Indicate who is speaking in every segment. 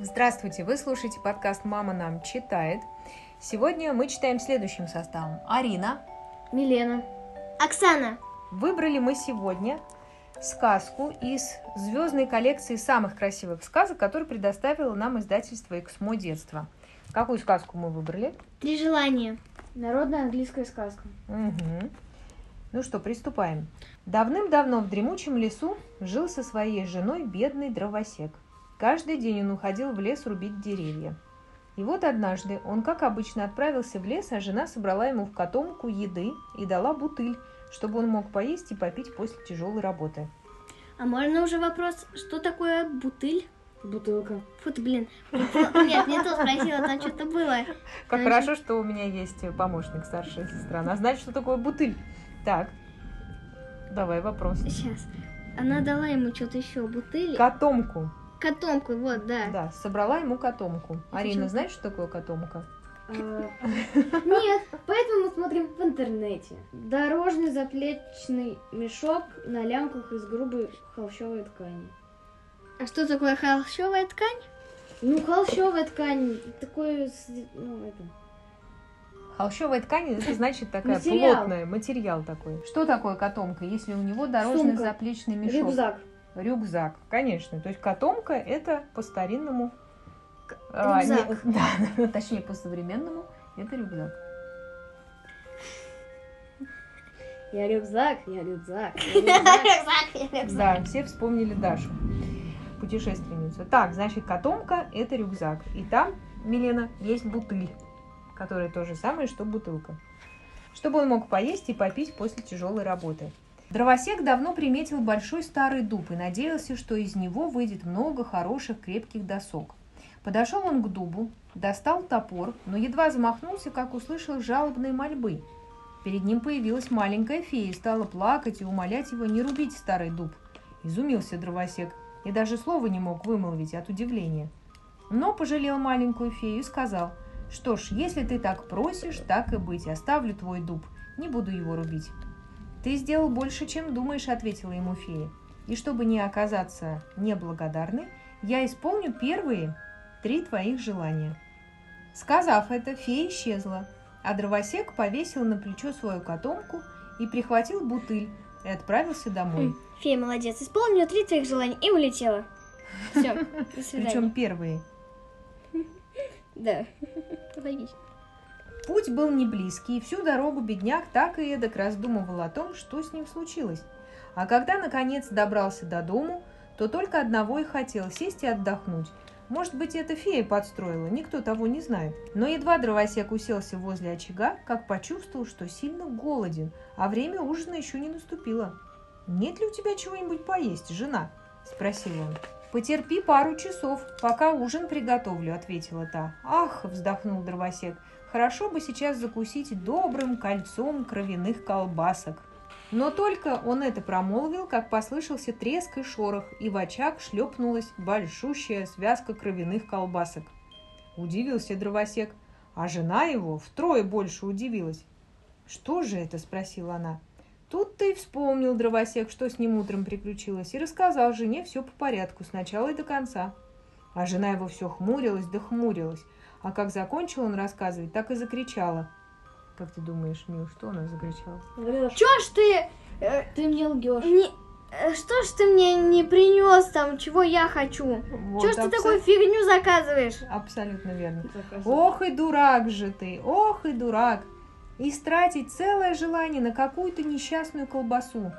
Speaker 1: Здравствуйте, вы слушаете подкаст «Мама нам читает». Сегодня мы читаем следующим составом. Арина.
Speaker 2: Милена.
Speaker 3: Оксана.
Speaker 1: Выбрали мы сегодня сказку из звездной коллекции самых красивых сказок, которую предоставило нам издательство «Эксмо детство». Какую сказку мы выбрали?
Speaker 3: Три желания.
Speaker 2: Народная английская сказка.
Speaker 1: Угу. Ну что, приступаем. Давным-давно в дремучем лесу жил со своей женой бедный дровосек. Каждый день он уходил в лес рубить деревья. И вот однажды он, как обычно, отправился в лес, а жена собрала ему в котомку еды и дала бутыль, чтобы он мог поесть и попить после тяжелой работы.
Speaker 3: А можно уже вопрос, что такое бутыль?
Speaker 2: Бутылка.
Speaker 3: Фу ты, блин. Нет, не то спросила, там что-то было.
Speaker 1: Как хорошо, что у меня есть помощник, старшая сестра. Она знает, что такое бутыль. Так, давай вопрос.
Speaker 3: Сейчас. Она дала ему что-то еще, бутыль.
Speaker 1: Котомку.
Speaker 3: Котомку, вот, да.
Speaker 1: Да, собрала ему котомку. Арина,
Speaker 3: Почему?
Speaker 1: знаешь, что такое котомка?
Speaker 2: А, Нет, поэтому мы смотрим в интернете. Дорожный заплечный мешок на лямках из грубой холщовой ткани.
Speaker 3: А что такое холщовая ткань?
Speaker 2: Ну, холщовая ткань, такой, с- ну, это,
Speaker 1: Холщовая ткань, это значит такая
Speaker 2: Материал.
Speaker 1: плотная, материал такой. Что такое котомка, если у него дорожный
Speaker 2: Сумка.
Speaker 1: заплечный мешок?
Speaker 2: рюкзак.
Speaker 1: Рюкзак, конечно. То есть котомка это по-старинному...
Speaker 3: К-
Speaker 1: а, не-
Speaker 3: рюкзак.
Speaker 1: да, точнее по-современному это рюкзак.
Speaker 2: Я рюкзак, я рюкзак, я рюкзак.
Speaker 1: Да, все вспомнили Дашу, путешественницу. Так, значит, котомка – это рюкзак. И там, Милена, есть бутыль, которая то же самое, что бутылка. Чтобы он мог поесть и попить после тяжелой работы. Дровосек давно приметил большой старый дуб и надеялся, что из него выйдет много хороших крепких досок. Подошел он к дубу, достал топор, но едва замахнулся, как услышал жалобные мольбы. Перед ним появилась маленькая фея и стала плакать и умолять его не рубить старый дуб. Изумился дровосек и даже слова не мог вымолвить от удивления. Но пожалел маленькую фею и сказал, что ж, если ты так просишь, так и быть, оставлю твой дуб, не буду его рубить. Ты сделал больше, чем думаешь, ответила ему фея. И чтобы не оказаться неблагодарной, я исполню первые три твоих желания. Сказав это, фея исчезла, а дровосек повесил на плечо свою котомку и прихватил бутыль и отправился домой.
Speaker 3: Фея молодец. Исполнила три твоих желаний и улетела. Все, до
Speaker 1: Причем
Speaker 3: свидания.
Speaker 1: первые.
Speaker 3: Да. Логично.
Speaker 1: Путь был не близкий, и всю дорогу бедняк так и эдак раздумывал о том, что с ним случилось. А когда, наконец, добрался до дому, то только одного и хотел – сесть и отдохнуть. Может быть, это фея подстроила, никто того не знает. Но едва дровосек уселся возле очага, как почувствовал, что сильно голоден, а время ужина еще не наступило. «Нет ли у тебя чего-нибудь поесть, жена?» – спросил он. «Потерпи пару часов, пока ужин приготовлю», – ответила та. «Ах!» – вздохнул дровосек. «Хорошо бы сейчас закусить добрым кольцом кровяных колбасок». Но только он это промолвил, как послышался треск и шорох, и в очаг шлепнулась большущая связка кровяных колбасок. Удивился дровосек, а жена его втрое больше удивилась. «Что же это?» – спросила она. Тут ты и вспомнил дровосек, что с ним утром приключилось, и рассказал жене все по порядку, с начала и до конца. А жена его все хмурилась да хмурилась, а как закончил он рассказывать, так и закричала. Как ты думаешь, Мил, что она закричала?
Speaker 3: Чё ж ты... э,
Speaker 2: ты мне лгешь.
Speaker 3: не- э, Что ж ты мне не принес там, чего я хочу?
Speaker 1: Вот,
Speaker 3: Чё ж ты
Speaker 1: абсо-
Speaker 3: такую фигню заказываешь?
Speaker 1: Абсолютно верно.
Speaker 2: Заказывай.
Speaker 1: Ох и дурак же ты, ох и дурак. Истратить целое желание на какую-то несчастную колбасу.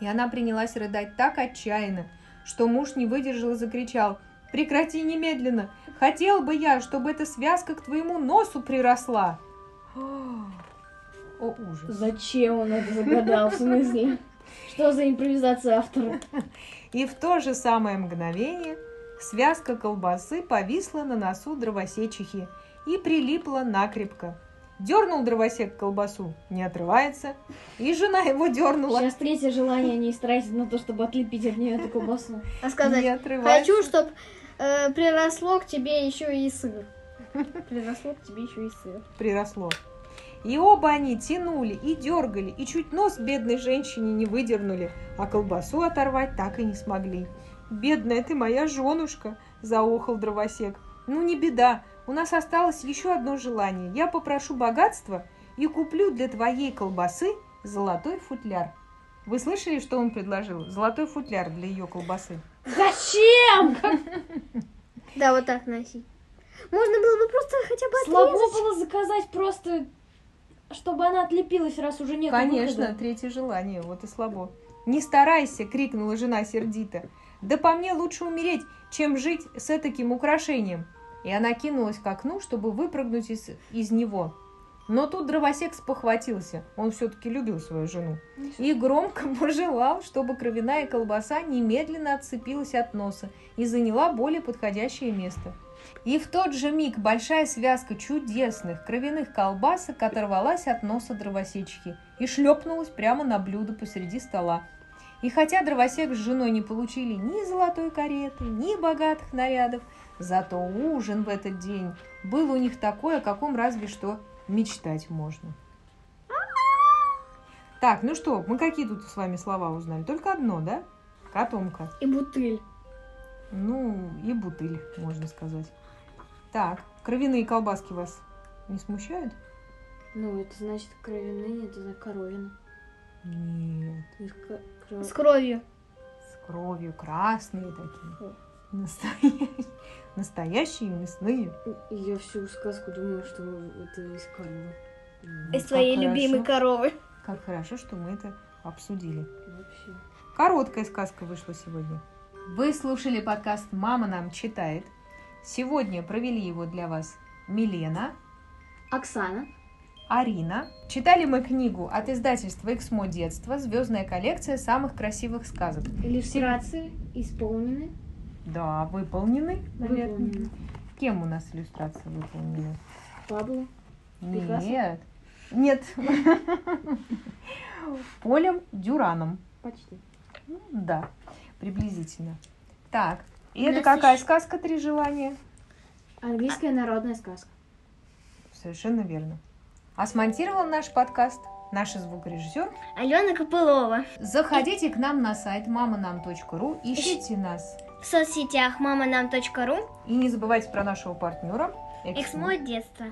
Speaker 1: И она принялась рыдать так отчаянно, что муж не выдержал и закричал. Прекрати немедленно. Хотел бы я, чтобы эта связка к твоему носу приросла. О, ужас.
Speaker 2: Зачем он это загадал, в смысле? Что за импровизация автора?
Speaker 1: И в то же самое мгновение связка колбасы повисла на носу дровосечихи и прилипла накрепко. Дернул дровосек колбасу, не отрывается, и жена его дернула,
Speaker 2: Сейчас третье желание не истратить на то, чтобы отлепить от нее эту колбасу.
Speaker 3: А сказать,
Speaker 1: не отрывается.
Speaker 3: хочу, чтоб э, приросло к тебе еще и сыр. Приросло к тебе еще и сыр.
Speaker 1: приросло. И оба они тянули и дергали, и чуть нос бедной женщине не выдернули, а колбасу оторвать так и не смогли. «Бедная ты моя женушка!» заохал дровосек. Ну не беда, у нас осталось еще одно желание. Я попрошу богатства и куплю для твоей колбасы золотой футляр. Вы слышали, что он предложил? Золотой футляр для ее колбасы.
Speaker 2: Зачем?
Speaker 3: Да, вот так носить. Можно было бы просто хотя бы
Speaker 2: Слабо
Speaker 3: отрезать.
Speaker 2: было заказать просто, чтобы она отлепилась, раз уже нет
Speaker 1: Конечно, третье желание, вот и слабо. Не старайся, крикнула жена сердито. Да по мне лучше умереть, чем жить с таким украшением. И она кинулась к окну, чтобы выпрыгнуть из, из него. Но тут дровосек спохватился, он все-таки любил свою жену, и громко пожелал, чтобы кровяная колбаса немедленно отцепилась от носа и заняла более подходящее место. И в тот же миг большая связка чудесных кровяных колбасок оторвалась от носа дровосечки и шлепнулась прямо на блюдо посреди стола. И хотя дровосек с женой не получили ни золотой кареты, ни богатых нарядов, зато ужин в этот день был у них такой, о каком разве что мечтать можно. Так, ну что, мы какие тут с вами слова узнали? Только одно, да? Котомка.
Speaker 3: И бутыль.
Speaker 1: Ну, и бутыль, можно сказать. Так, кровяные колбаски вас не смущают?
Speaker 2: Ну, это значит кровяные, это за коровина.
Speaker 1: Нет,
Speaker 2: Их кро-
Speaker 3: С кровью.
Speaker 1: с кровью, красные такие. Настоящие, настоящие мясные.
Speaker 2: Я всю сказку думаю, что это из коровы. М,
Speaker 3: Из твоей
Speaker 1: хорошо.
Speaker 3: любимой коровы.
Speaker 1: Как хорошо, что мы это обсудили.
Speaker 2: Вообще.
Speaker 1: Короткая сказка вышла сегодня. Вы слушали подкаст «Мама нам читает». Сегодня провели его для вас Милена,
Speaker 2: Оксана.
Speaker 1: Арина. Читали мы книгу от издательства «Эксмо детство. Звездная коллекция самых красивых сказок».
Speaker 2: Иллюстрации исполнены.
Speaker 1: Да, выполнены, наверное.
Speaker 2: Выполнены.
Speaker 1: Кем у нас иллюстрация выполнена?
Speaker 2: Пабло. Пикассо?
Speaker 1: Нет. Нет. Полем Дюраном.
Speaker 2: Почти.
Speaker 1: Ну, Да, приблизительно. Так, и это какая сказка «Три желания»?
Speaker 2: Английская народная сказка.
Speaker 1: Совершенно верно. А смонтировал наш подкаст наш звукорежиссер.
Speaker 3: Алена Копылова.
Speaker 1: Заходите к нам на сайт маманам.ру, ищите нас.
Speaker 3: В соцсетях маманам.ру.
Speaker 1: И не забывайте про нашего партнера
Speaker 3: Эксмо детства.